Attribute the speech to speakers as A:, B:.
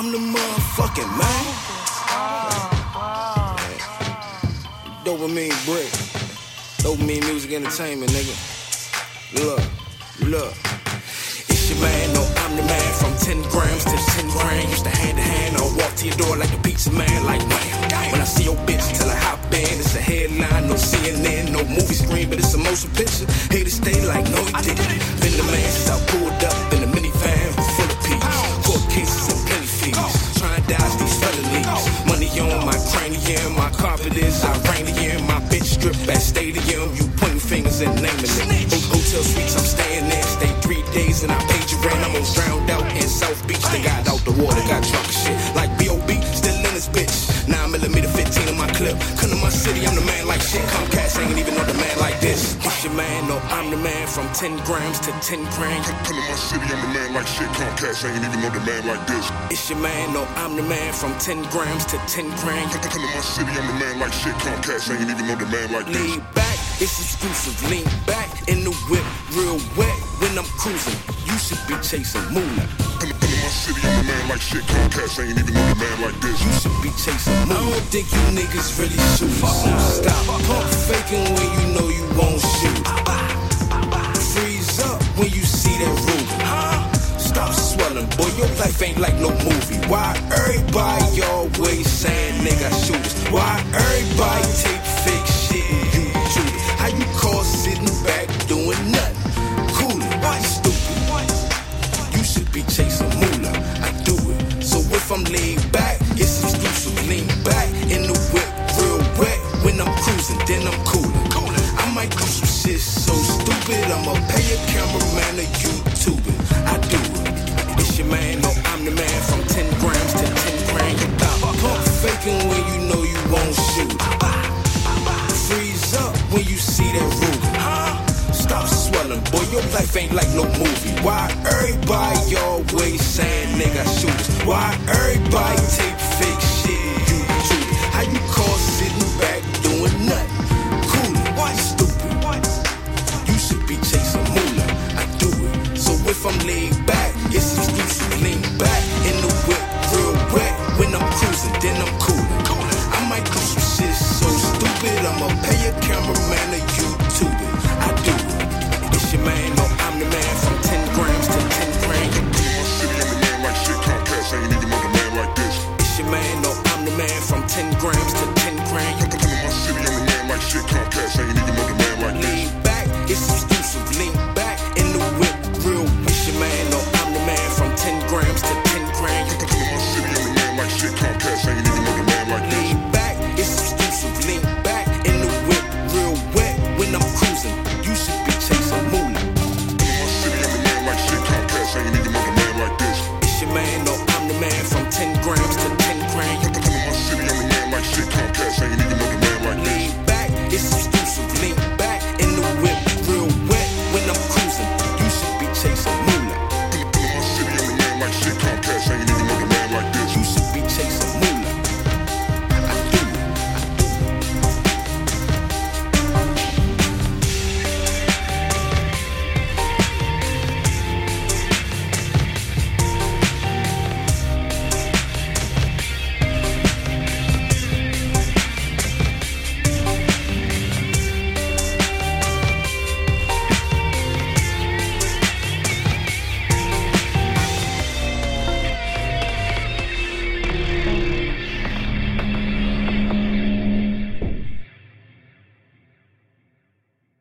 A: I'm the motherfucking man. Dopamine brick. Dopamine music entertainment, nigga. Look, look. It's your man, no, I'm the man. From 10 grams to 10 grand. Used to hand to hand. I'll walk to your door like a pizza man, like man. When I see your bitch, tell her hop in. It's a headline, no CNN, no movie screen, but it's a motion picture. Carpet is Iranian. My bitch strip at stadium. You pointing fingers and naming it. Ho- Hotel suites, I'm staying in. Stay three days and I paid your rent. I'm almost drowned out in South Beach. They got out the water, got drunk It's your man, no, I'm the man. From 10 grams to 10 grand.
B: Come to my city, I'm the man like shit. Comcast ain't even know the man like this.
A: It's your man, no, I'm the man. From 10 grams to 10 grand.
B: Come to my city, I'm the man like shit. Comcast ain't even know the man like this.
A: Lean back, it's exclusive. Lean back in the whip, real wet when I'm cruising. You should be chasing moolah.
B: Come to my city, I'm the man like shit. Comcast ain't even know the man like this.
A: You should be chasing moolah. I don't think you niggas really shoot. Stop pump faking when you know you won't shoot. Freeze up when you see that Ruger. Stop swelling, boy. Your life ain't like no movie. Why everybody always life ain't like no movie. Why everybody always saying they got shooters? Why everybody take fake shit? You too. How you call sitting back doing nothing? Cool, why stupid? What? You should be chasing moolah. I do it. So if I'm laid back, it's exclusive. Lean back in the whip, real wet. When I'm cruising, then I'm coolin'. I might do some shit so stupid, I'ma pay a cameraman.